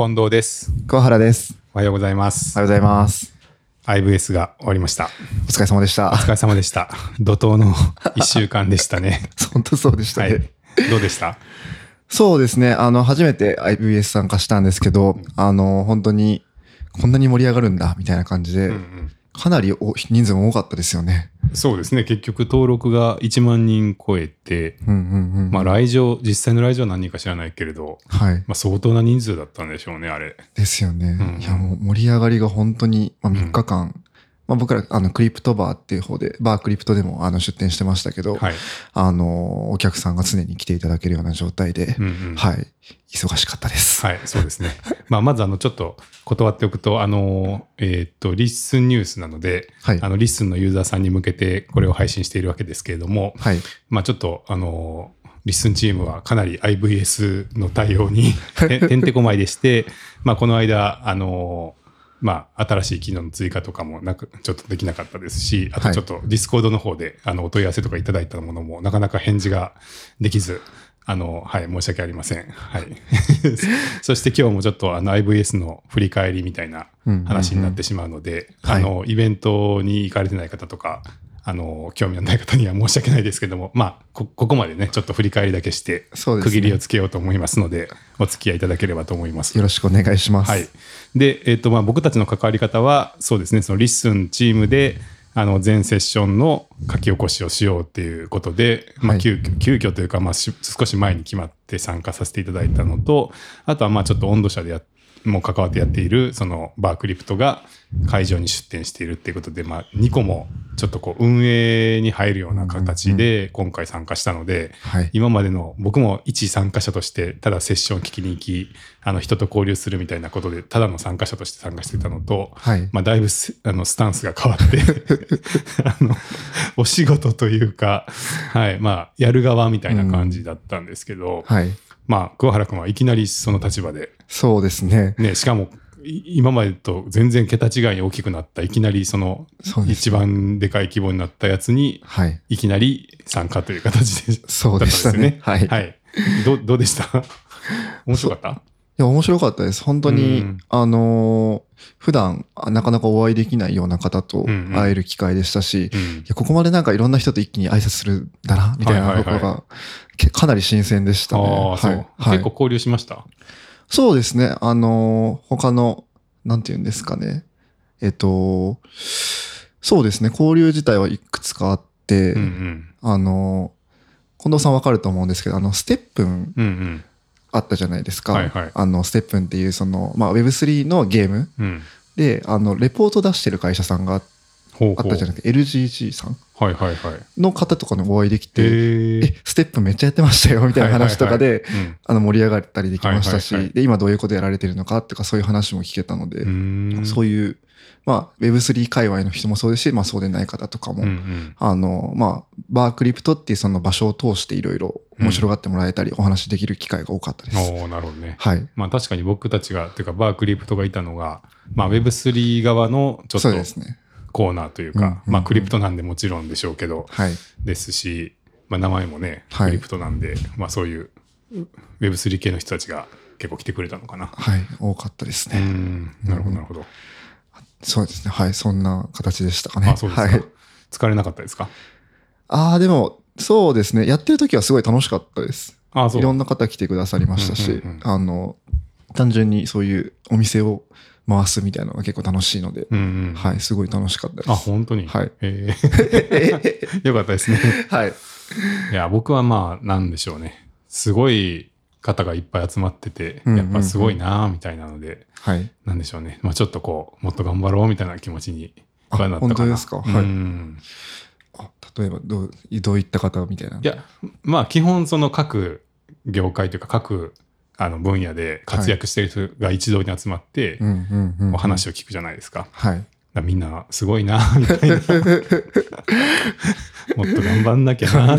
近藤です。桑原です。おはようございます。おはようございます。IVS が終わりました。お疲れ様でしたお。疲れ様でした。怒涛の1週間でしたね。本当そうでしたね。はい。どうでした？そうですね。あの、初めて IBS 参加したんですけど、あの、本当に、こんなに盛り上がるんだ、みたいな感じで、うんうんかなりお人数も多かったですよね。そうですね。結局登録が1万人超えて、うんうんうん。まあ来場、実際の来場は何人か知らないけれど、はい。まあ相当な人数だったんでしょうね、あれ。ですよね。うんいや、もう盛り上がりが本当に、まあ、3日間、まあ、僕ら、あの、クリプトバーっていう方で、バークリプトでもあの出店してましたけど、はい。あの、お客さんが常に来ていただけるような状態で、うんうんはい。忙しかったです。はい、そうですね。まあ、まず、あの、ちょっと断っておくと、あの、えーっと、リッスンニュースなので、はいあの、リッスンのユーザーさんに向けてこれを配信しているわけですけれども、はい。まあ、ちょっと、あの、リッスンチームはかなり IVS の対応に ててんてこまいでして、まあ、この間、あの、まあ、新しい機能の追加とかもなく、ちょっとできなかったですし、あとはいちょっとディスコードの方で、あの、お問い合わせとかいただいたものも、なかなか返事ができず、あの、はい、申し訳ありません。はい。そして今日もちょっと、あの、IVS の振り返りみたいな話になってしまうので、あの、イベントに行かれてない方とか、あの、興味のない方には申し訳ないですけども、まあ、こ、ここまでね、ちょっと振り返りだけして、区切りをつけようと思いますので、お付き合いいただければと思いますよ。ろしくお願いします。はい。で、えっ、と、まあ、僕たちの関わり方は、そうですね、そのリッスンチームで、あの、全セッションの書き起こしをしようっていうことで、まあ、はい急遽、急遽というか、まあ、し少し前に決まって参加させていただいたのと、あとは、まあ、ちょっと温度差でやもう関わってやっている、その、バークリプトが会場に出店しているっていうことで、まあ、2個も、ちょっとこう、運営に入るような形で、今回参加したので、はい。今までの僕も一参加者としてただセッションを聞きに行きあの人と交流するみたいなことでただの参加者として参加してたのと、はい。まあ、だいぶすあのスタンスが変わって あのお仕事というか、はいまあ、やる側みたいな感じだったんですけど、はい。まあ、桑原君はいきなりその立場で、そうですね。ね、しかもい今までと全然桁違いに大きくなったいきなりその一番でかい規模になったやつにはい。いきなり参加という形でそうでしたね。はい。いはい。どうどうでした？面白かった？や、面白かったです。本当に、うんあのー普段、あなかなかお会いできないような方とうんうん会える機会でしたし、うんいやここまでなんかいろんな人と一気に挨拶するんだな、みたいなところはいはいかなり新鮮でしたね。はい。はい結構交流しました？そうですね。あのー他の、なんて言うんですかね。えっと、そうですね。交流自体はいくつかあって、うんうん。あのー近藤さんわかると思うんですけど、あの、ステップンうんうん。あったじゃないですか。はいはいあの、ステップンっていう、その、まあ、Web3 のゲームうん。で、あの、レポート出してる会社さんがあほうほう。ったじゃなくて、LGG さん？はいはいはい。の方とかにお会いできて、へええ。ステップめっちゃやってましたよ、みたいな話とかで、盛り上がったりできましたし、で、今どういうことやられてるのかとか、そういう話も聞けたので。そういう、まあ、Web3 界隈の人もそうですし、まあ、そうでない方とかも、うんうん。あの、まあ、バークリプトっていうその場所を通していろいろ面白がってもらえたり、お話できる機会が多かったです。おおなるほどね。はい。まあ確かに僕たちが、というかバークリプトがいたのが、まあ Web3 側のちょっとそうですね。コーナーといううんうんか、まあクリプトなんでもちろんでしょうけど、はい。ですし、まあ名前もね、はいクリプトなんで、まあそういう Web3 系の人たちが結構来てくれたのかな。はい。多かったですうね。ん。なるほどなるほど。そうですね。はい。そんな形でしたかね。あ、そうですか。はい。疲れなかったですか？ああ、でも、そうですね。やってる時はすごい楽しかったです。あ、そう。いろんな方来てくださりましたし、うんうんうんあの、単純にそういうお店を回すみたいなのが結構楽しいので、うんうん。はい。すごい楽しかったです。あ、本当に？はい。えー よかったですね。はい。いや、僕はまあ、なんでしょうね。すごい方がいっぱい集まってて、やっぱすごいなーみたいなので、はい。なんでしょうね。まあちょっとこう、もっと頑張ろうみたいな気持ちになったかな。本当ですか？はいう例えば、どう、どういった方みたいな。いや、まあ基本その各業界というか各あの分野で活躍してる人が一堂に集まって。お話を聞くじゃないですか。はい。だみんなすごいな みたいな。もっと頑張んなきゃな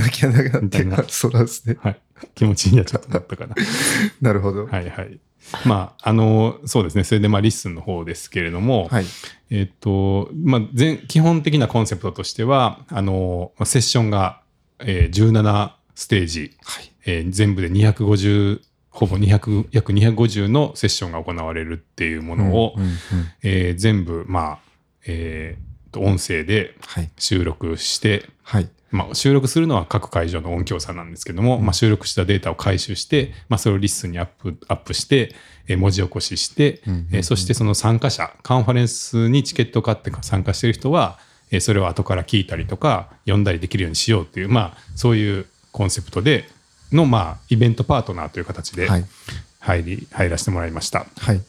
みたいなそうですね。はい、気持ちにはちょっとなったかな。なるほど。はいはい。まあ、あの、そうですね。それで、まあ、リッスンの方ですけれども、はい。えっ、と、まあ、全、基本的なコンセプトとしては、あの、まあセッションが、えー17ステージ、はい。えー全部で250ほぼ200約250のセッションが行われるっていうものを、うんうんうんえー全部まあ、えーと音声ではい。収録して、はい。まあ、収録するのは各会場の音響さんなんですけども、まあ、収録したデータを回収して、まあ、それをリッスンにアップアップして、えー文字起こしして、うんうんうんえーそしてその参加者カンファレンスにチケットを買って参加している人は、えーそれを後から聞いたりとか読んだりできるようにしようっていう、まあ、そういうコンセプトでの、まあ、イベントパートナーという形ではい。入り、入らせてもらいました。はい。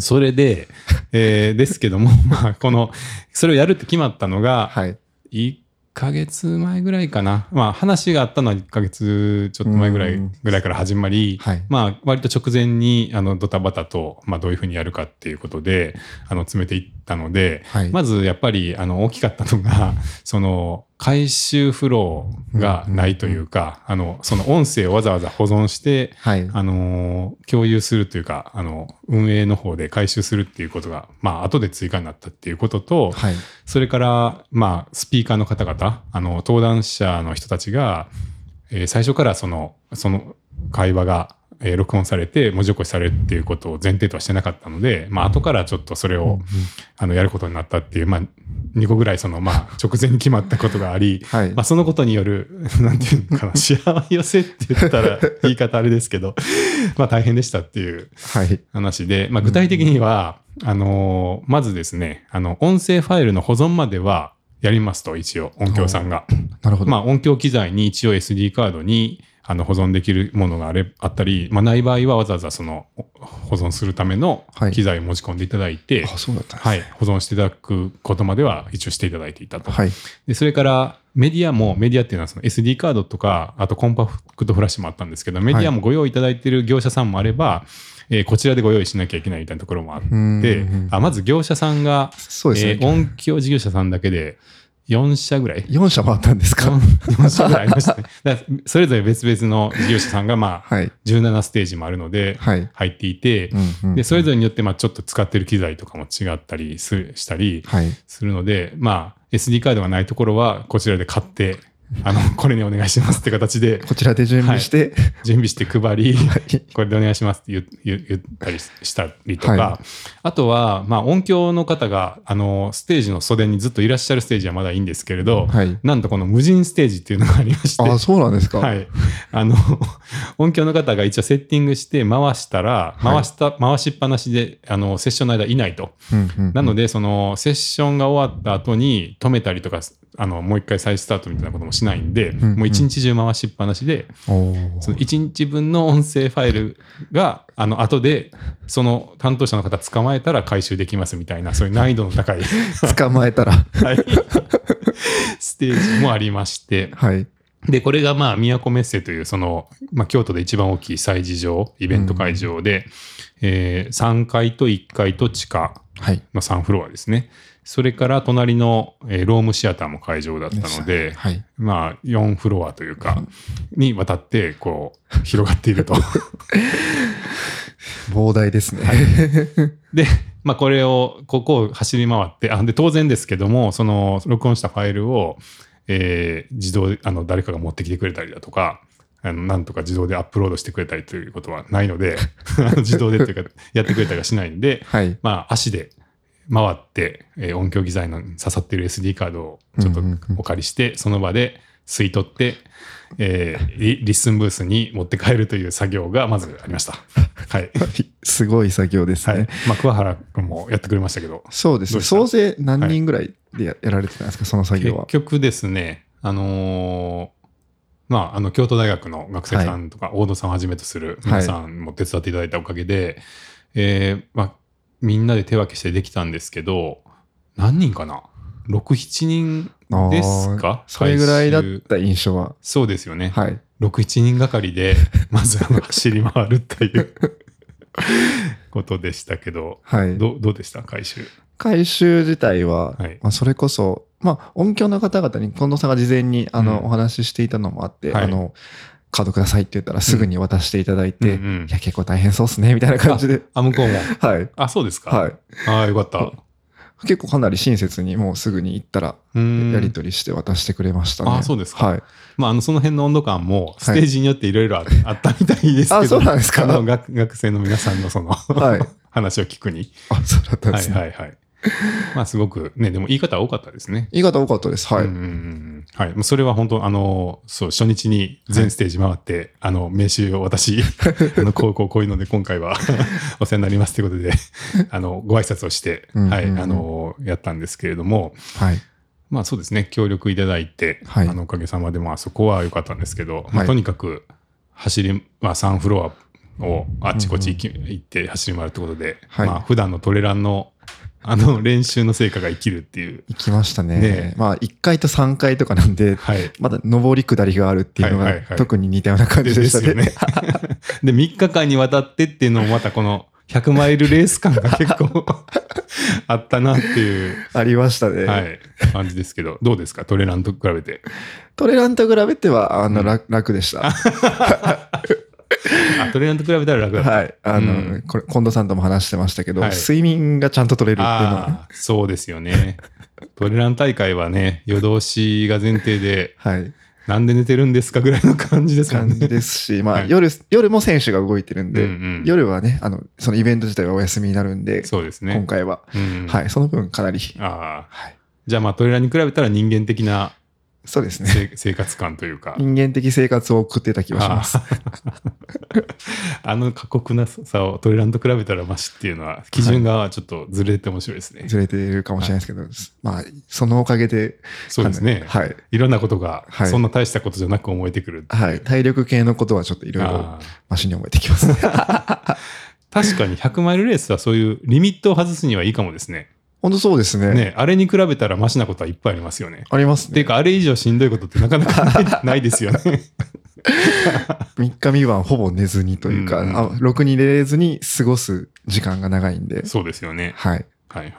それで、えー ですけども、まあ、このそれをやるって決まったのが、はい。1ヶ月前ぐらいかな。まあ話があったのは1ヶ月ちょっと前ぐらいうんぐらいから始まり、はいまあ割と直前にあのドタバタと、まあどういうふうにやるかっていうことで、あの詰めていったので、はいまずやっぱりあの大きかったのが、その回収フローがないというか、あの、その音声をわざわざ保存して、はい。あのー共有するというか、あの、運営の方で回収するっていうことが、まあ、後で追加になったっていうことと、はい。それから、まあ、スピーカーの方々、あの、登壇者の人たちが、えー最初からその、その会話が、えー録音されて文字起こしされるっていうことを前提とはしてなかったので、まあ、後からちょっとそれを、あの、やることになったっていう、まあ、2個ぐらいその、まあ、直前に決まったことがあり、はいまあ、そのことによる、なんていうのかな、幸せって言ったら 言い方あれですけど、まあ、大変でしたっていうはい。話で、まあ、具体的には、あのーまずですね、あの、音声ファイルの保存まではやりますと、一応、音響さんが。なるほど。まあ、音響機材に一応 SD カードに、あの、保存できるものがあれ、あったり、まあ、ない場合はわざわざその、保存するためのはい機材を持ち込んでいただいて、保存していただくことまでは一応していただいていたと。はい。で、それからメディアも、メディアっていうのはその SD カードとか、あとコンパクトフラッシュもあったんですけど、メディアもご用意いただいている業者さんもあれば、えーこちらでご用意しなきゃいけないみたいなところもあって、うんあまず業者さんが、そうですね。えー音響事業者さんだけで4社ぐらい4社もあったんですか？4, 社ぐらいありましたね。それぞれ別々の事業者さんが、まあ、はい。17ステージもあるので、はい。入っていて、で、それぞれによって、まあ、ちょっと使ってる機材とかも違ったりすしたり、はい。するので、まあ、SD カードがないところは、こちらで買って、あの、これにお願いしますって形で、こちらで準備して、準備して配り、はいこれでお願いしますって言ったりしたりとか、はあとは、まあ、音響の方が、あの、ステージの袖にずっといらっしゃるステージはまだいいんですけれど、はい。なんとこの無人ステージっていうのがありまして、あ、そうなんですか。。はいい。あの、音響の方が一応セッティングして回したら、はい回した、回しっぱなしで、あの、セッションの間いないと。うんうんなので、そのセッションが終わった後に止めたりとか、あの、もう一回再スタートみたいなこともしないんで、んうんもう一日中回しっぱなしで、その一日分の音声ファイルが、あの、後で、その担当者の方捕まえたら回収できますみたいな、そういう難易度の高い、捕まえたら。はいステージもありまして、はい。で、これがまあ、都メッセという、その、まあ、京都で一番大きい催事場、イベント会場で、えー3階と1階と地下はい。の3フロアですね。それから隣の、えーロームシアターも会場だったので、はい。まあ、4フロアというか、にわたって、こう、広がっていると。膨大ですね。で、まあ、これを、ここを走り回って、あ、で、当然ですけども、その、録音したファイルを、えー自動で、あの、誰かが持ってきてくれたりだとか、あのなんとか自動でアップロードしてくれたりということはないので、自動でというか、やってくれたりはしないんで、はい。まあ、足で回って、えー音響機材の刺さってる SD カードをちょっとお借りして、その場で吸い取って、えーリリッスンブースに持って帰るという作業がまずありました。はい。すごい作業ですはいね。。まあ、桑原君もやってくれましたけど、そうですね。総勢何人ぐらいでややられてたんですか、その作業は。結局ですね、あのーまあ、あの、京都大学の学生さんとか、大野さんをはじめとする皆さんも手伝っていただいたおかげで、えーまあ、みんなで手分けしてできたんですけど、何人かな ?6、7人ですか？それぐらいだった印象は。そうですよね。はい。6、7人がかりで、まず走り回るっていう ことでしたけど、はい。どうどうでした？回収。回収自体は、はいまあ、それこそ、まあ、音響の方々に近藤さんが事前にあの、うんお話ししていたのもあって、はいあの、カードくださいって言ったらすぐに渡していただいて、うんうんいや、結構大変そうっすね、みたいな感じで。あ、向こうも。はい。あ、そうですか。はい。ああ、よかった。結構かなり親切にもうすぐに行ったらうんやり取りして渡してくれましたね。あそうですかはい。まあ、あのその辺の温度感もステージによっていろいろああったみたいですけど、あそうなんですか？あの学 学生の皆さんのその、はい。話を聞くに。あ、そうだったんはいですね。はいはい。まあすごくね、でも言い方多かったですね。言い方多かったです。はい。うんはい。もうそれは本当、あの、そう、初日に全ステージ回って、あの、名刺を私、あの、こうこうこういうので今回は お世話になりますということで、あの、ご挨拶をして、うんうんうんはい、あの、やったんですけれども、はい。まあそうですね、協力いただいて、はいあの、おかげさまで、まあそこは良かったんですけど、まあはいとにかく、走り、まあ3フロアをあっちこっち行って走り回るってことで、はいまあ普段のトレランの、あの、練習の成果が生きるっていう、行きましたね。ねまあ、1階と3階とかなんで、はい。まだ上り下りがあるっていうのが特に似たような感でじでしたね。ですよね。で、3日間にわたってっていうのもまたこの100マイルレース感が結構 あったなっていう、ありましたね。はい、感じですけど、どうですか？トレランと比べて。トレランと比べては、あの、うん楽楽でした。あ、トレランと比べたら楽だった。はい。あの、うんこれ、近藤さんとも話してましたけど、はい睡眠がちゃんと取れるっていうのは、そうですよね。トレラン大会はね、夜通しが前提で、はい。なんで寝てるんですかぐらいの感じですもんね。感じですし、まあ、はい夜、夜も選手が動いてるんで、うんうん夜はね、あの、そのイベント自体はお休みになるんで、そうですね。今回は、うんはい。その分かなり、ああ。はい。じゃあまあトレランに比べたら人間的なそうですね。せ生活感というか。人間的生活を送ってた気がします。あ あの過酷なさをトレランと比べたらマシっていうのは、基準がちょっとずれて面白いですね。ずれているかもしれないですけど、まあ、そのおかげで、そうですね。はい。いろんなことが、はいそんな大したことじゃなく思えてくる。はい。体力系のことはちょっといろいろマシに思えてきますね。確かに100マイルレースはそういうリミットを外すにはいいかもですね。本当そうですね。ね、あれに比べたらマシなことはいっぱいありますよね。ありますね。っていうか、あれ以上しんどいことってなかなかないですよね。3日3晩ほぼ寝ずにというか、うんうんあろくに寝れずに過ごす時間が長いんで、そうですよね。はい。はいはい。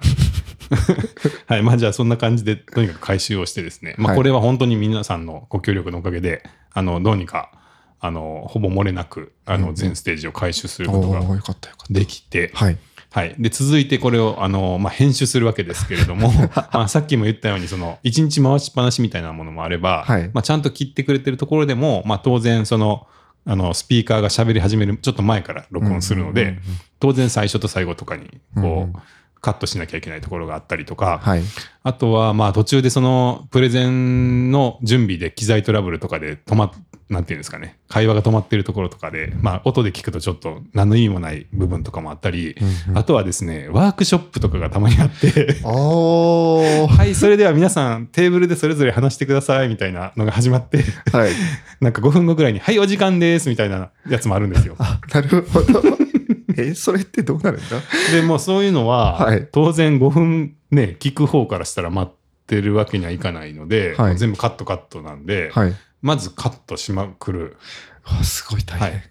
はい。まあじゃあそんな感じで、とにかく回収をしてですね。まあはいこれは本当に皆さんのご協力のおかげで、あの、どうにか、あの、ほぼ漏れなく、あの、うんうん全ステージを回収するおことができて、た。はい。はい。で、続いてこれを、あの、まあ、編集するわけですけれども、まあ、さっきも言ったように、その、一日回しっぱなしみたいなものもあれば、はいまあ、ちゃんと切ってくれてるところでも、まあ、当然、その、あの、スピーカーが喋り始める、ちょっと前から録音するので、うんうんうんうん当然最初と最後とかに、こう、うんうんカットしなきゃいけないところがあったりとか、はい。あとは、まあ、途中でその、プレゼンの準備で機材トラブルとかで止まっ、なんていうんですかね、会話が止まってるところとかで、まあ、音で聞くとちょっと何の意味もない部分とかもあったり、うんうんあとはですね、ワークショップとかがたまにあって。はい、それでは皆さんテーブルでそれぞれ話してくださいみたいなのが始まって、はい。なんか5分後ぐらいに、はい、お時間ですみたいなやつもあるんですよ。あ、なるほど。え、それってどうなるんだ？で、もうそういうのは、はい当然5分ね、聞く方からしたら待ってるわけにはいかないので、はい全部カットカットなんで、はい。まずカットしまくる。あすごい大はい。変。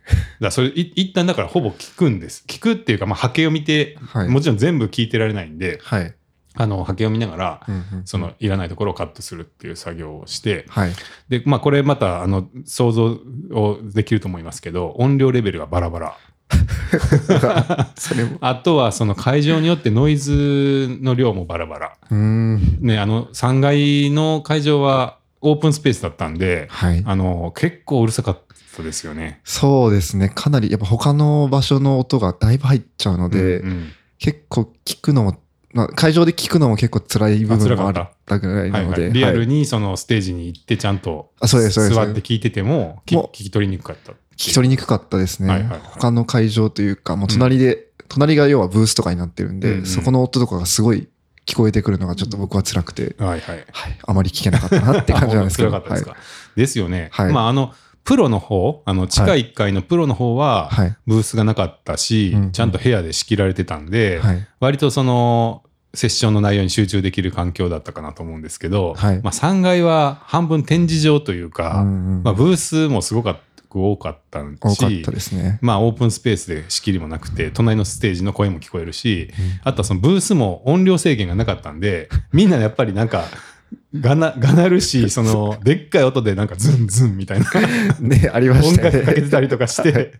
だそれい一旦だからほぼ聞くんです。聞くっていうか、まあ波形を見て、はいもちろん全部聞いてられないんで、はい。あの波形を見ながら、うんうんそのいらないところをカットするっていう作業をして、はい。で、まあこれまたあの想像をできると思いますけど、音量レベルがバラバラ。あとはその会場によってノイズの量もバラバラ。ね、あの3階の会場はオープンスペースだったんで、はい。あの結構うるさかったですよね。そうですね。かなり、やっぱ他の場所の音がだいぶ入っちゃうので、うんうん結構聞くのも、まあ、会場で聞くのも結構辛い部分もあったぐらいなので、はいはい、リアルはいにそのステージに行ってちゃんとあそうですそうです座って聞いててもきもう聞き取りにくかった。聞き取りにくかったですね。はいはいはい他の会場というか、もう隣で、隣が要はブースとかになってるんで、うんうんそこの音とかがすごい聞こえてくるのがちょっと僕は辛くて、はいはい。はい、あまり聞けなかったなって感じなんですけど。辛かったですか？ですよね。はいまああのプロの方、あの地下1階のプロの方ははい。はい。ブースがなかったし、うんうんちゃんと部屋で仕切られてたんで、はい。割とそのセッションの内容に集中できる環境だったかなと思うんですけど、はいまあ、3階は半分展示場というか、うんうんまあ、ブースもすごく多かったし多かったですね。まあ、オープンスペースで仕切りもなくて隣のステージの声も聞こえるし、あとはそのブースも音量制限がなかったんで みんなやっぱりなんかがな、がなるし、その、でっかい音でなんかズンズンみたいなね、ありま音した楽かけてたね。りとかして、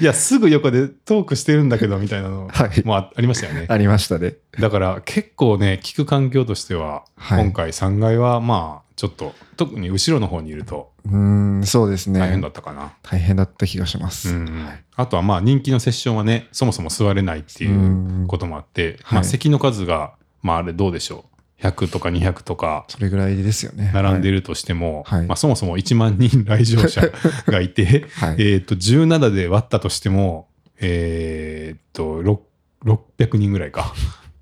いや、すぐ横でトークしてるんだけど、みたいなのはいもあありましたよね。ありましたね。だから結構ね、聞く環境としては、はい今回3階はまあ、ちょっと、特に後ろの方にいるとうーん、そうですね。大変だったかな。大変だった気がします。うんあとはまあ人気のセッションはね、そもそも座れないっていうこともあって、はいまあ席の数が、まああれどうでしょう。100とか200とかそれぐらいですよね。る。並んでるとしても、はいまあそもそも1万人来場者がいて、はい。えっと、17で割ったとしても、えーっと、ろ600人ぐらいか。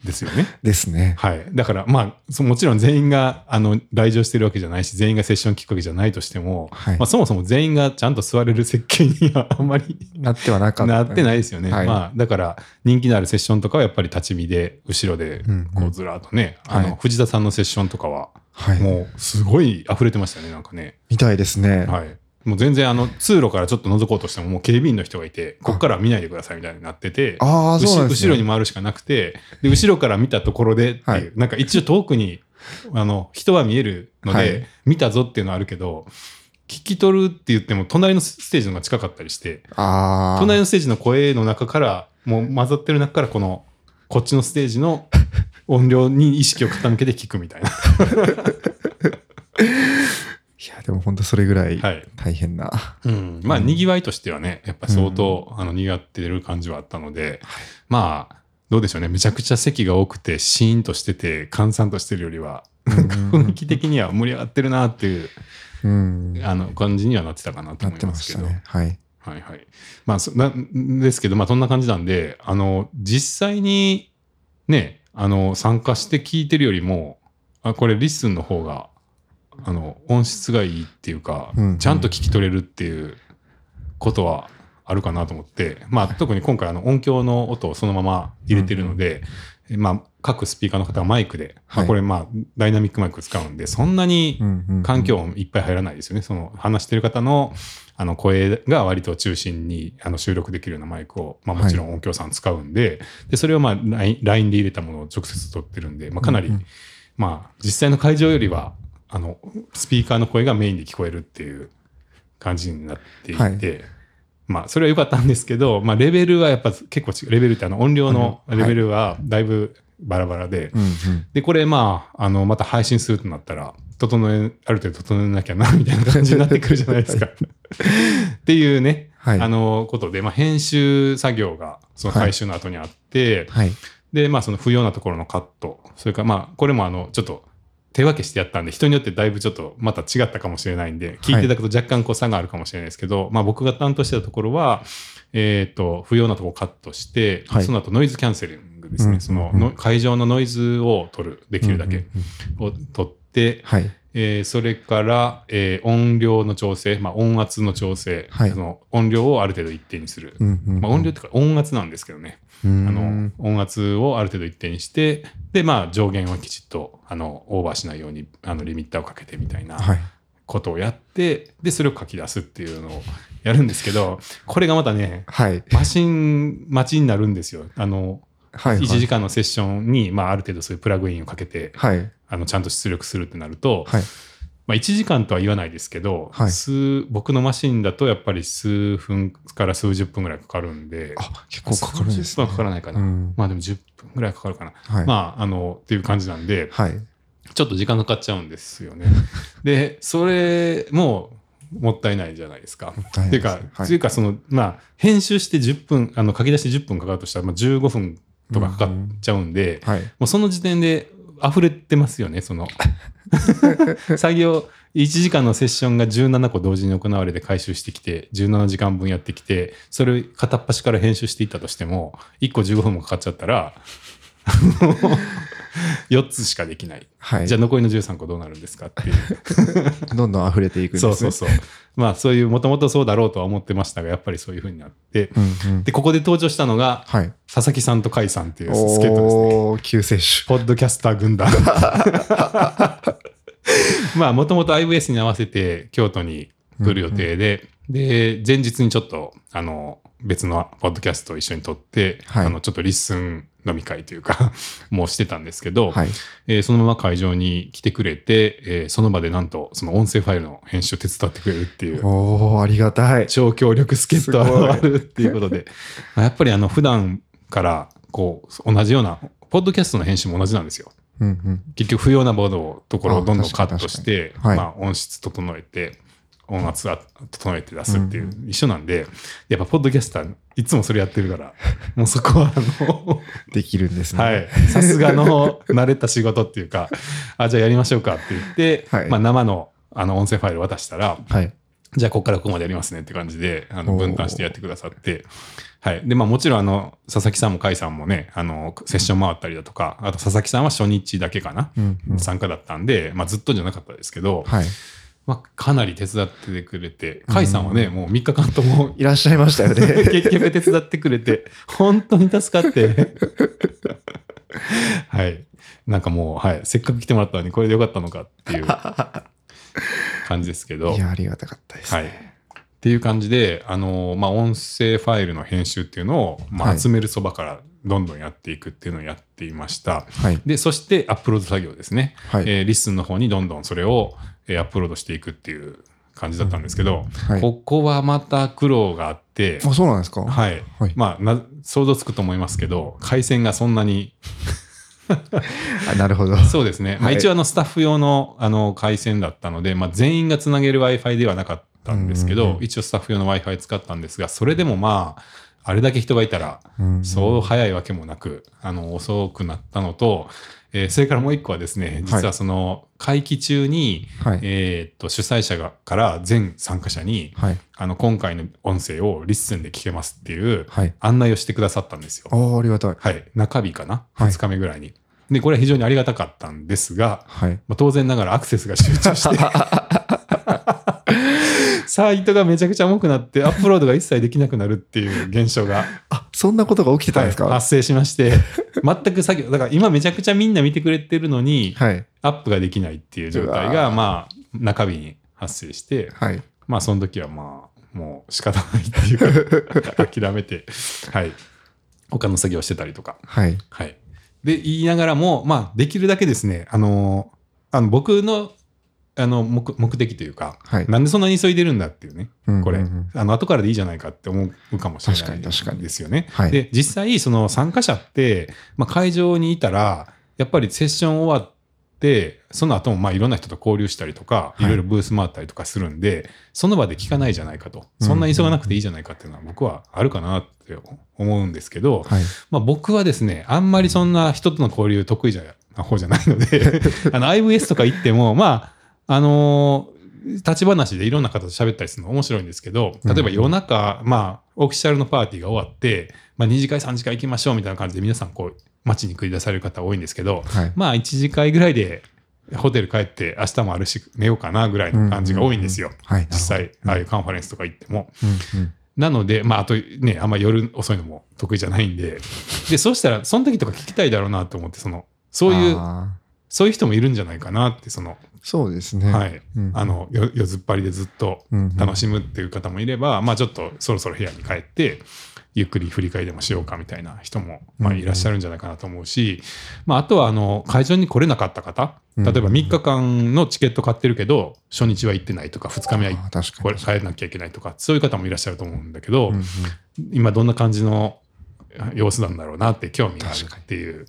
ですよね。ですね。はい。だから、まあ、そもちろん全員が、あの、来場してるわけじゃないし、全員がセッション聞くわけじゃないとしても、はいまあ、そもそも全員がちゃんと座れる設計には あんまりなってはなかった。なってないですよね。はいまあ、だから、人気のあるセッションとかはやっぱり立ち見で、後ろでうんうん、こう、ずらっとね、あの、はい藤田さんのセッションとかは、はい。もう、すごい溢れてましたね、なんかね。みたいですね。はい。もう全然、あの、通路からちょっと覗こうとしても、もう警備員の人がいて、こっからは見ないでくださいみたいになってて、あね。後ろに回るしかなくて、で、後ろから見たところでっていう、はいなんか一応遠くに、あの、人は見えるので、はい見たぞっていうのはあるけど、聞き取るって言っても、隣のステージの方が近かったりして。隣のステージの声の中から、もう混ざってる中から、この、こっちのステージの音量に意識を傾けて聞くみたいな。いや、でも本当それぐらいはい。大変な。うん。まあ、うん賑わいとしてはね、やっぱ相当、あの、賑わってる感じはあったので、まあ、どうでしょうね。めちゃくちゃ席が多くて、シーンとしてて、閑散としてるよりは、雰囲気的には盛り上がってるなっていう、うん。あの、感じにはなってたかなとなって思いまけど。ますしたね。はい。はいはい。まあ、そなんですけど、まあ、そんな感じなんで、あの、実際に、ね、あの、参加して聞いてるよりも、あこれ、リッスンの方が、あの、音質がいいっていうか、うん。うんちゃんと聞き取れるっていうことはあるかなと思って、まあ、特に今回、あの、音響の音をそのまま入れてるので、えまあ、各スピーカーの方がマイクで、まあ、はい。これ、まあ、ダイナミックマイク使うんで、そんなにうんうんうん。環境音いっぱい入らないですよね。その話してる方のあの声が割と中心にあの収録できるようなマイクを、まあ、もちろん音響さん使うんで、でそれをまあ LINE で入れたものを直接撮ってるんで、まあ、かなり、うんうん。まあ実際の会場よりはあのスピーカーの声がメインで聞こえるっていう感じになっていて、はいまあそれは良かったんですけど、まあレベルはやっぱ結構違う。レベルってあの音量のはいレベルはだいぶバラバラで、うんうん。で、これまあ、あの、また配信するとなったら、整え、ある程度整えなきゃな、みたいな感じになってくるじゃないですか。っていうね、はい。あの、ことで、まあ、編集作業が、その回収の後にあって、はい。で、まあ、その不要なところのカット、それからまあ、これもあの、ちょっと、手分けしてやったんで、人によってだいぶちょっとまた違ったかもしれないんで、聞いていただくと若干こう差があるかもしれないですけど、まあ僕が担当してたところは、えっ、と、不要なとこカットして、はい。その後ノイズキャンセリングですね、うんそのうん。の会場のノイズを取る、できるだけうんうんうん。を取って、はい。えーそれから、えー音量の調整、まあ音圧の調整、はい。その音量をある程度一定にする。うんうんうん。まあ音量っていうか音圧なんですけどね。うあんの、音圧をある程度一定にして、で、まあ、上限はきちっと、あの、オーバーしないように、あの、リミッターをかけてみたいなはい。ことをやって、で、それを書き出すっていうのをやるんですけど、これがまたね、はい。マシン待ちになるんですよ。あの、はい。1時間のセッションに、まあ、ある程度そういうプラグインをかけて、はい。あの、ちゃんと出力するってなると、はい。まあ、1時間とは言わないですけど、はい数僕のマシンだとやっぱり数分から数十分ぐらいかかるんで、あ、結構かかるんです数十分はかからないかな。うんまあでも10分ぐらいかかるかな。はい。まあ、あの、っていう感じなんで、はい。ちょっと時間かかっちゃうんですよね。で、それももったいないじゃないですか。大っていうか、変ですねはいっていうか、その、まあ、編集して10分、あの、書き出して10分かかるとしたら、まあ、15分とかかかっちゃうんで、はい。もうその時点で溢れてますよね、その。作業、1時間のセッションが17個同時に行われて回収してきて、17時間分やってきて、それ片っ端から編集していったとしても、1個15分もかかっちゃったら、4つしかできない。はい。じゃあ残りの13個どうなるんですかっていう。どんどん溢れていくんですね。そうそうそう。まあそういう、もともとそうだろうとは思ってましたが、やっぱりそういうふうになって、うんうん。で、ここで登場したのが、はい。佐々木さんと甲斐さんっていう助っ人ですね。救世主。ポッドキャスター軍団。まあ、もともと IVS に合わせて京都に来る予定で、で、前日にちょっと、あの、別のポッドキャストを一緒に撮って、はいあの、ちょっとリッスン飲み会というか、もうしてたんですけど、はい。えーそのまま会場に来てくれて、えーその場でなんと、その音声ファイルの編集を手伝ってくれるっていう、おー、ありがたい。超強力助っ人あるっていうことで、まあやっぱりあの、普段から、こう、同じような、ポッドキャストの編集も同じなんですよ。うんうん。結局不要なボードをところをあどんどんカットして、はいまあ音質整えて、音圧は整えて出すっていう、うん一緒なんで、やっぱポッドキャスターいつもそれやってるから、もうそこはあの、できるんですね。はい、さすがの慣れた仕事っていうか、あ、じゃあやりましょうかって言って、はいまあ生のあの音声ファイル渡したら、はい。じゃあここからここまでやりますねって感じで、あの分担してやってくださって、はい。で、まあもちろんあの、佐々木さんも甲斐さんもね、あの、セッション回ったりだとか、あと佐々木さんは初日だけかな、うんうん。参加だったんで、まあずっとじゃなかったですけど、はい。まあかなり手伝ってくれて、甲斐さんはね、もう3日間ともいらっしゃいましたよね。結局手伝ってくれて、本当に助かって。はい。なんかもう、はい。せっかく来てもらったのに、これでよかったのかっていう 感じですけど。いや、ありがたかったです。はい。っていう感じで、あの、まあ、音声ファイルの編集っていうのを、まあ、はい集めるそばからどんどんやっていくっていうのをやっていました。はい。で、そしてアップロード作業ですね。はいえーリッスンの方にどんどんそれを、えーアップロードしていくっていう感じだったんですけど、はい。ここはまた苦労があって、あ、そうなんですか？はい。はいまあな、想像つくと思いますけど、回線がそんなに、あなるほど。そうですね。まあ、はい一応あのスタッフ用のあの回線だったので、まあ、全員がつなげる Wi-Fi ではなかったんですけど、うんうんうん一応スタッフ用の Wi-Fi 使ったんですが、それでもまあ、あれだけ人がいたら、うんそう早いわけもなく、あの、遅くなったのと、えーそれからもう一個はですね、実はその、会期中に、はい。えーっと、主催者がから全参加者に、はい。あの、今回の音声をリッスンで聞けますっていうはい。案内をしてくださったんですよ。ああ、ありがたい。はい。中日かな？はい ?2 日目ぐらいに。で、これは非常にありがたかったんですが、はい。まあ、当然ながらアクセスが集中して、サイトがめちゃくちゃ重くなって、アップロードが一切できなくなるっていう現象が、あ、そんなことが起きてたんですか？はい発生しまして、全く作業、だから今めちゃくちゃみんな見てくれてるのに、はい。アップができないっていう状態が、まあ、中日に発生して、はい。まあ、その時はまあ、もう仕方ないっていうか、諦めて、はい。他の作業をしてたりとか、はい。はい。で、言いながらも、まあ、できるだけですね、あの、あの僕の、あの目、目的というか、はい。なんでそんなに急いでるんだっていうね、これ、うんうんうんあの、後からでいいじゃないかって思うかもしれないですよね。はいで、実際、その参加者って、まあ、会場にいたら、やっぱりセッション終わって、その後もまあいろんな人と交流したりとか、はいいろいろブース回ったりとかするんで、その場で聞かないじゃないかと。そんな急がなくていいじゃないかっていうのは僕はあるかなって思うんですけど、はい。まあ、僕はですね、あんまりそんな人との交流得意じゃな方じゃないので、あの IVS とか行っても、まあ、あのー立ち話でいろんな方と喋ったりするの面白いんですけど、例えば夜中、まあ、オフィシャルのパーティーが終わって、まあ、2次会、3次会行きましょうみたいな感じで皆さんこう、街に繰り出される方多いんですけど、はい。まあ、1次会ぐらいで、ホテル帰って明日もあるし寝ようかなぐらいの感じが多いんですよ。はい。実際、ああいうカンファレンスとか行っても。うんうん。なので、まあ、あとね、あんま夜遅いのも得意じゃないんで、で、そうしたら、その時とか聞きたいだろうなと思って、その、そういう、あそういう人もいるんじゃないかなって、その、ーそうですね。はい、うん。あの、よ夜ずっぱりでずっとうんうん。楽しむっていう方もいれば、まあ、ちょっとそろそろ部屋に帰って、ゆっくり振り返りでもしようかみたいな人も、まあ、うんいらっしゃるんじゃないかなと思うし、まあ、あとは、あの、会場に来れなかった方、例えば3日間のチケット買ってるけど、初日は行ってないとか、2日目は。これ帰らなきゃいけないとか、そういう方もいらっしゃると思うんだけど、うんうん。今どんな感じの様子なんだろうなって興味があるっていう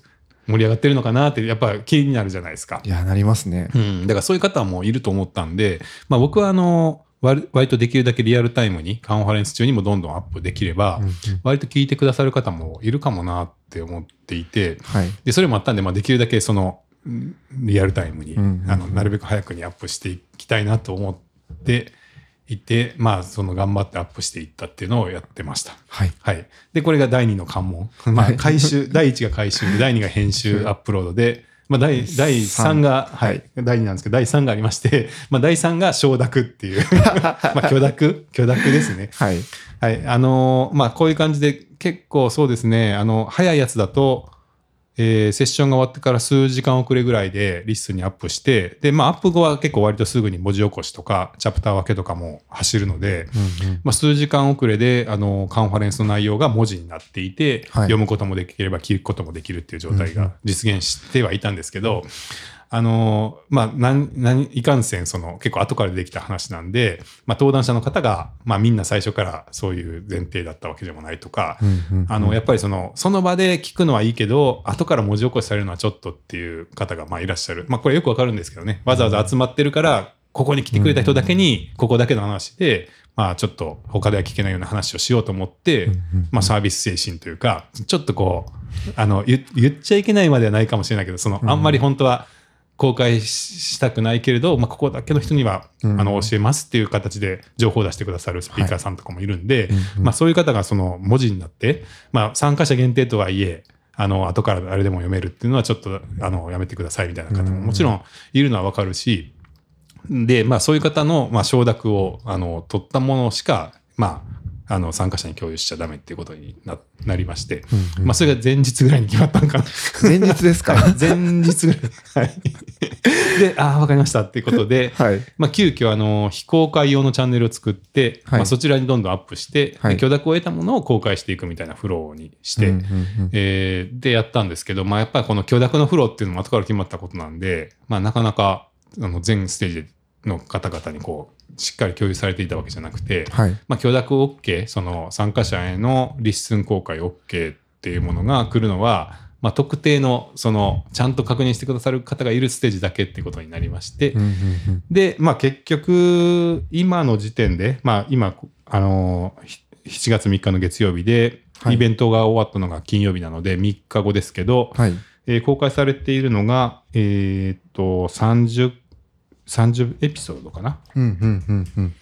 盛り上がってるのかなってやっぱ気になるじゃないですかい。や、なりますね。うん、だからそういう方もいると思ったんで、まあ、僕はあの割割とできるだけリアルタイムにカンファレンス中にもどんどんアップできれば、うんうん割と聞いてくださる方もいるかもなって思っていてはい。でそれもあったんで、まあ、できるだけそのうんリアルタイムに、あのなるべく早くにアップしていきたいなと思っていてまあその頑張ってアップしていったっていうのをやってました。はい。はい。で、これが第2の関門。まあ、回収、第1が回収で、第2が編集、アップロードで、まあ、第、第3が、三はい、第2なんですけど、第3がありまして、まあ、第3が承諾っていう、まあ、許諾？許諾ですね。はい。はい。あのーまあ、こういう感じで、結構そうですね、あの、早いやつだと、えーセッションが終わってから数時間遅れぐらいでリストにアップして、で、まあ、アップ後は結構割とすぐに文字起こしとか、チャプター分けとかも走るので、まあ、数時間遅れで、あの、カンファレンスの内容が文字になっていて、はい。読むこともできれば聞くこともできるっていう状態うんうん。が実現してはいたんですけど、あの、まあ、なん、なん、いかんせん、その、結構後からできた話なんで、まあ、登壇者の方が、まあ、みんな最初からそういう前提だったわけでもないとか、あの、やっぱりその、その場で聞くのはいいけど、後から文字起こしされるのはちょっとっていう方がまあいらっしゃる。まあこれよくわかるんですけどね。わざわざ集まってるから、ここに来てくれた人だけに、ここだけの話で、まあちょっと他では聞けないような話をしようと思って、まあサービス精神というか、ちょっとこう、あの、言言っちゃいけないまではないかもしれないけど、その、あんまり本当は、公開ししたくないけれど、まあ、ここだけの人には、うん。あの教えますっていう形で情報を出してくださるスピーカーさんとかもいるんで、うんうん。まあ、そういう方がその文字になって、まあ、参加者限定とはいえあの後から誰でも読めるっていうのはちょっとあのやめてくださいみたいな方ももちろんいるのはわかるしで、まあ、そういう方の、まあ、承諾をあの取ったものしか、まあ、あの参加者に共有しちゃダメっていうことにななりまして、まあ、それが前日ぐらいに決まったんかな。前日ですか？前日ぐらい。はい。で、ああ、わかりましたっていうことで、はい。まあ、急遽あの非公開用のチャンネルを作って、はいまあ、そちらにどんどんアップして、はいで許諾を得たものを公開していくみたいなフローにして、うんうんうんえーでやったんですけど、まあ、やっぱりこの許諾のフローっていうのも後から決まったことなんで、まあ、なかなかあの全ステージの方々にこうしっかり共有されていたわけじゃなくて、はい。まあ、許諾 OK、その参加者へのリッスン公開 OK っていうものが来るのは、まあ、特定の、その、ちゃんと確認してくださる方がいるステージだけっていうことになりまして、うんうんうんで、まあ、結局、今の時点で、まあ、今、あの、ひ7月3日の月曜日で、はいイベントが終わったのが金曜日なので、3日後ですけど、はい。えー公開されているのが、えーっと、30、30エピソードかな。うんうんうんうん。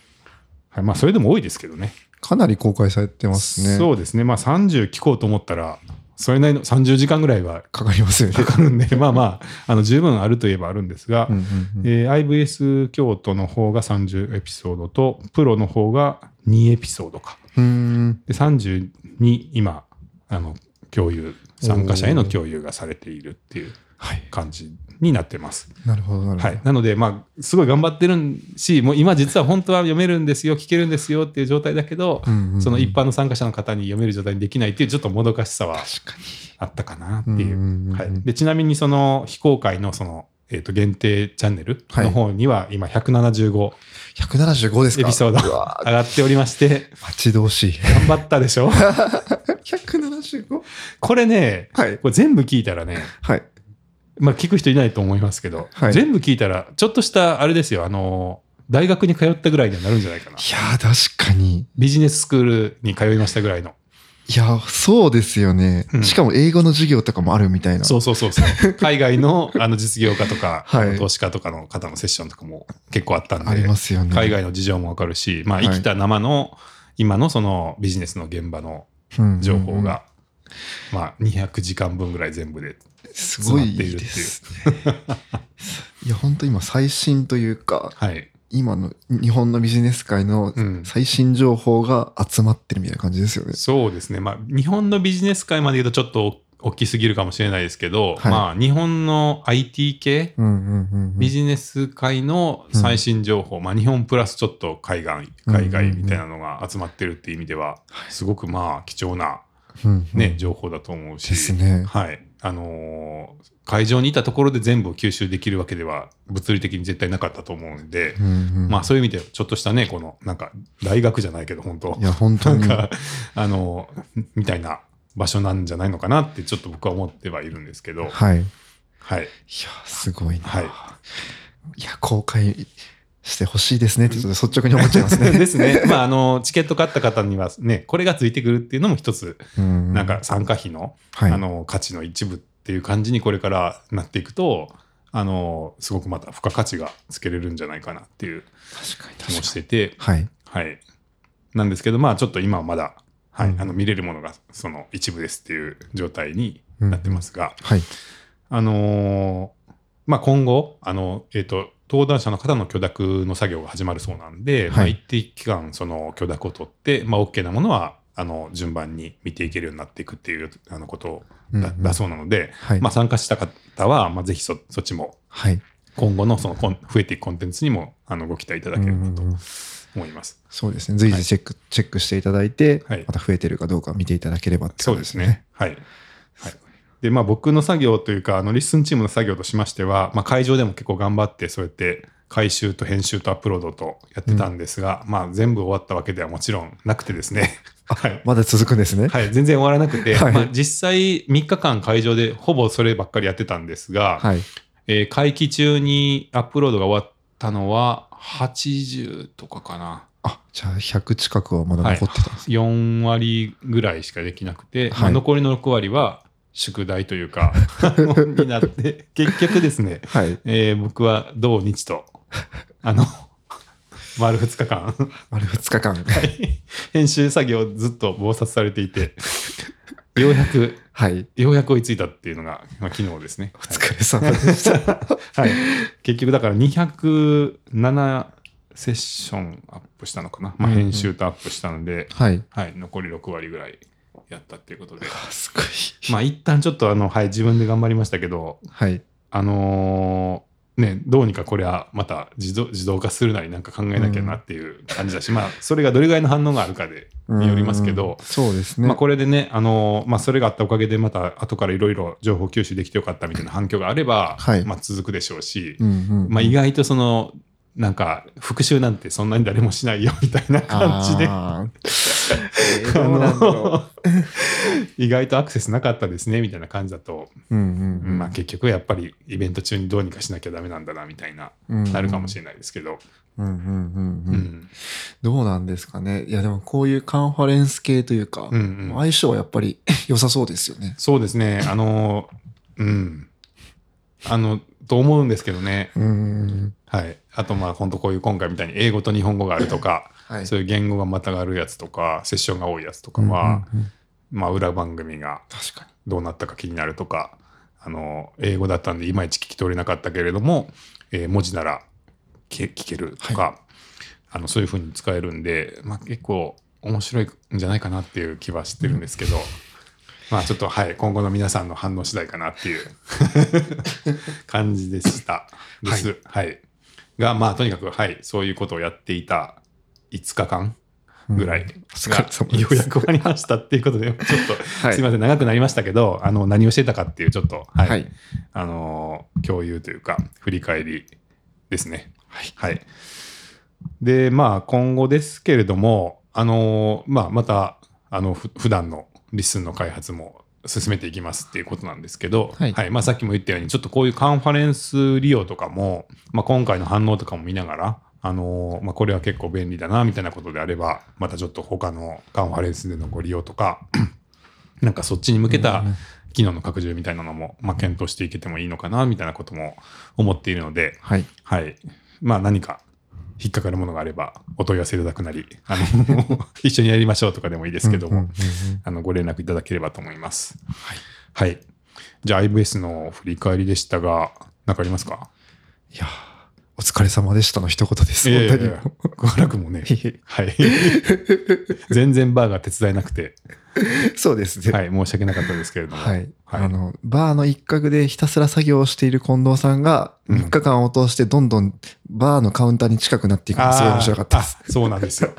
はい、まあ、それでも多いですけどね。かなり公開されてますね。そうですね。まあ30聞こうと思ったら、それなりの30時間ぐらいはかかりますよね。かかるんで、まあまあ、あの十分あるといえばあるんですが、うんうんうんえー IVS 京都の方が30エピソードと、プロの方が2エピソードか。うーん。で、32今、あの、共有、参加者への共有がされているっていうはい。感じになってます。なるほど、なるほど。はい。なので、まあ、すごい頑張ってるし、もう今実は本当は読めるんですよ、聞けるんですよっていう状態だけど、うんうんうんその一般の参加者の方に読める状態にできないっていうちょっともどかしさは。あったかなっていう。うんうんうんはい、でちなみにその非公開のその、えー、と限定チャンネルの方には今175 175ですか？エピソード上がっておりまして、待ち遠しい。頑張ったでしょ？175? これね、はい。これ全部聞いたらね、はい。まあ聞く人いないと思いますけど、はい全部聞いたら、ちょっとしたあれですよ、あの、大学に通ったぐらいにはなるんじゃないかな。いやー、確かに。ビジネススクールに通いましたぐらいの。いやー、そうですよね、うんしかも英語の授業とかもあるみたいな。そうそうそうそう。海外のあの実業家とか、はい投資家とかの方のセッションとかも結構あったんで、ありますよね。海外の事情もわかるし、まあ、はい生きた生の、今のそのビジネスの現場のうん情報が、まあ、200時間分ぐらい全部で。すごいですね。いや、本当今最新というか、はい。今の日本のビジネス界のうん最新情報が集まってるみたいな感じですよね。そうですね。まあ、日本のビジネス界まで言うとちょっと大きすぎるかもしれないですけど、はいまあ、日本の IT 系、うんうんうんうん。ビジネス界の最新情報、まあ、日本プラスちょっと海外、海外みたいなのが集まってるっていう意味では、すごくまあ、貴重なうんうんね、情報だと思うし。ですね。はい。あのー会場にいたところで全部吸収できるわけでは物理的に絶対なかったと思うんで、うんうんまあそういう意味でちょっとしたね、このなんか大学じゃないけど本当いや、本当に。なんか、あのーみたいな場所なんじゃないのかなってちょっと僕は思ってはいるんですけど、はい。いや、はい。すごいな。はいいや、公開してほしいですねってちょっと率直に思っちゃいますね。ですね。まああの、チケット買った方にはね、これがついてくるっていうのも一つ、うんなんか参加費の、はいあの、価値の一部っていう感じにこれからなっていくと、あの、すごくまた付加価値がつけれるんじゃないかなっていう確かに気も。してて、はい。はい。なんですけど、まあちょっと今はまだ、はい、うんあの見れるものがその一部ですっていう状態になってますが、はい。あのーまあ今後、あの、えっ、と、登壇者の方の許諾の作業が始まるそうなんで、はいまあ一定期間その許諾を取って、まあ OK なものはあの順番に見ていけるようになっていくっていうあのことうんうんだだそうなので、はい。まあ、参加した方は、まあ、ぜひそそっちもはい。今後のその増えていくコンテンツにもあのご期待いただければとうんうんうん思います。そうですね。随時チェック、チェックしていただいて、はいまた増えてるかどうか見ていただければってそうでねことですすね。。はい。はい。で、まあ僕の作業というか、あのリッスンチームの作業としましては、まあ会場でも結構頑張って、そうやって回収と編集とアップロードとやってたんですが、まあ全部終わったわけではもちろんなくてですね。はい。まだ続くんですね。はい、全然終わらなくて、はいまあ、実際3日間会場でほぼそればっかりやってたんですが、はい。えー会期中にアップロードが終わったのは80とかかな。あ、じゃあ100近くはまだ残ってたんです。4割ぐらいしかできなくて、まあはい残りの6割は宿題というか になって結局ですね、はい。えー僕は土日とあの 丸2日間丸2日間。編集作業をずっと忙殺されていて ようやくはい。ようやく追いついたっていうのが、まあ、昨日ですね。お疲れ様でした。はい、結局だから207セッションアップしたのかな、まあ、うんうん編集とアップしたので、はい。はい、残り6割ぐらいやったっていうことで。すごい。まあ一旦ちょっとあの、はい、自分で頑張りましたけど、はい。あのーね、どうにかこれはまた自動自動化するなりなんか考えなきゃなっていう感じだし、まあそれがどれぐらいの反応があるかでによりますけどうん、そうですね。まあこれでね、あのーまあそれがあったおかげでまた後からいろいろ情報吸収できてよかったみたいな反響があれば、はいまあ続くでしょうし、うんうん。まあ意外とその、なんか復習なんてそんなに誰もしないよみたいな感じで、えーどうなんだろ意外とアクセスなかったですねみたいな感じだと、う。うんうんうん。まあ結局やっぱりイベント中にどうにかしなきゃダメなんだなみたいな、うんうんなるかもしれないですけど、どうなんですかね。いやでもこういうカンファレンス系というか、うんうん相性はやっぱり 良さそうですよね。そうですね、あの、うん、あの、と思うんですけどね、はい。あとまあ本当こういう今回みたいに英語と日本語があるとか、はい。そういう言語がまたがるやつとか、セッションが多いやつとかうんは、うんうんまあ裏番組が。どうなったか気になるとか、あの、英語だったんでいまいち聞き取れなかったけれども、えー文字なら聞け聞けるとか、あの、そういうふうに使えるんで、まあ結構面白いんじゃないかなっていう気はしてるんですけど、まあちょっとはい、今後の皆さんの反応次第かなっていう 感じでした。です。はい。が、まあとにかく、はい、そういうことをやっていた5日間ぐらい。がようやく終わりましたっていうことで、ちょっと、はい。すいません、長くなりましたけど、あの、何をしてたかっていう、ちょっと、はい、はい。あのー、共有というか、振り返りですね。はい。で、まあ、今後ですけれども、あのー、まあ、また、あの、ふ普段の LISTEN の開発も進めていきますっていうことなんですけど、はい。まあ、さっきも言ったように、ちょっとこういうカンファレンス利用とかも、まあ、今回の反応とかも見ながら、あのーまあ、これは結構便利だな、みたいなことであれば、またちょっと他のカンファレンスでのご利用とか、なんかそっちに向けた機能の拡充みたいなのも、まあ、検討していけてもいいのかな、みたいなことも思っているので、はい。はい。まあ何か引っかかるものがあればお問い合わせいただくなり、あの、一緒にやりましょうとかでもいいですけども、ご連絡いただければと思います。はい。はい。じゃあ IVS の振り返りでしたが、何かありますか？いやーお疲れ様でしたの一言です。本や、小原君もね、当に。はい。全然バーが手伝えなくて、そうですね。はい、申し訳なかったですけれども。はい。はいあの、バーの一角でひたすら作業をしている近藤さんが、うん3日間を通してどんどんバーのカウンターに近くなっていくのがすごい面白かったです。そうなんですよ。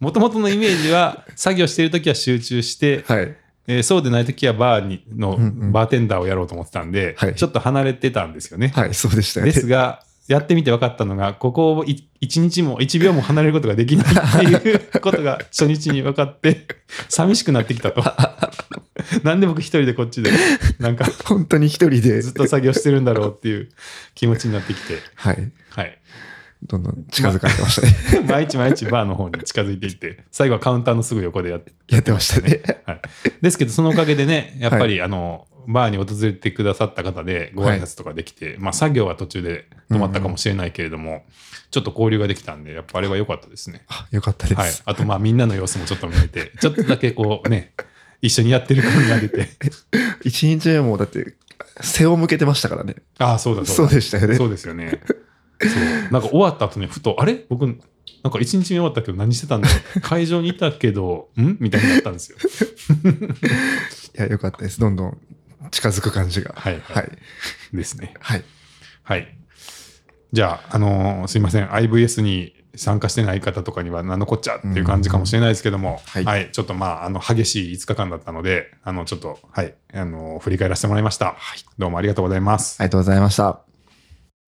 もともとのイメージは、作業しているときは集中して、はい。えーそうでないときはバーにのうんうんバーテンダーをやろうと思ってたんで、はいちょっと離れてたんですよね。はい、そうでしたよね。ですが、やってみて分かったのが、ここをい一日も一秒も離れることができないっていうことが初日に分かって、寂しくなってきたと。なんで僕一人でこっちで、なんか本当に一人で、ずっと作業してるんだろうっていう気持ちになってきて、はい。はい。どんどん近づかれてましたね。毎日毎日バーの方に近づいていって、最後はカウンターのすぐ横でやって、やってましたね。はい。ですけど、そのおかげでね、やっぱり、あの、バーに訪れてくださった方でご挨拶とかできて、まあ作業は途中で止まったかもしれないけれども、ちょっと交流ができたんで、やっぱあれは良かったですね。あ、よかったです。はい。あと、まあみんなの様子もちょっと見えて、ちょっとだけこうね、一緒にやってる感が出て、一日目もだって、背を向けてましたからね。ああ、そうだそそう。でしたよね。そうですよね。そう。なんか終わった後ね、ふと、あれ？僕、なんか一日目終わったけど何してたんだろう？会場にいたけど、ん？みたいになったんですよ。いや、よかったです。どんどん近づく感じが。はいはい。ですね。はい。はい。じゃあ、あのーすいません。IVS に参加してない方とかには何のこっちゃっていう感じかもしれないですけども、はいはい。ちょっとまあ、あの、激しい5日間だったので、あの、ちょっと、はい。あのー振り返らせてもらいました。どうもありがとうございます。ありがとうございました。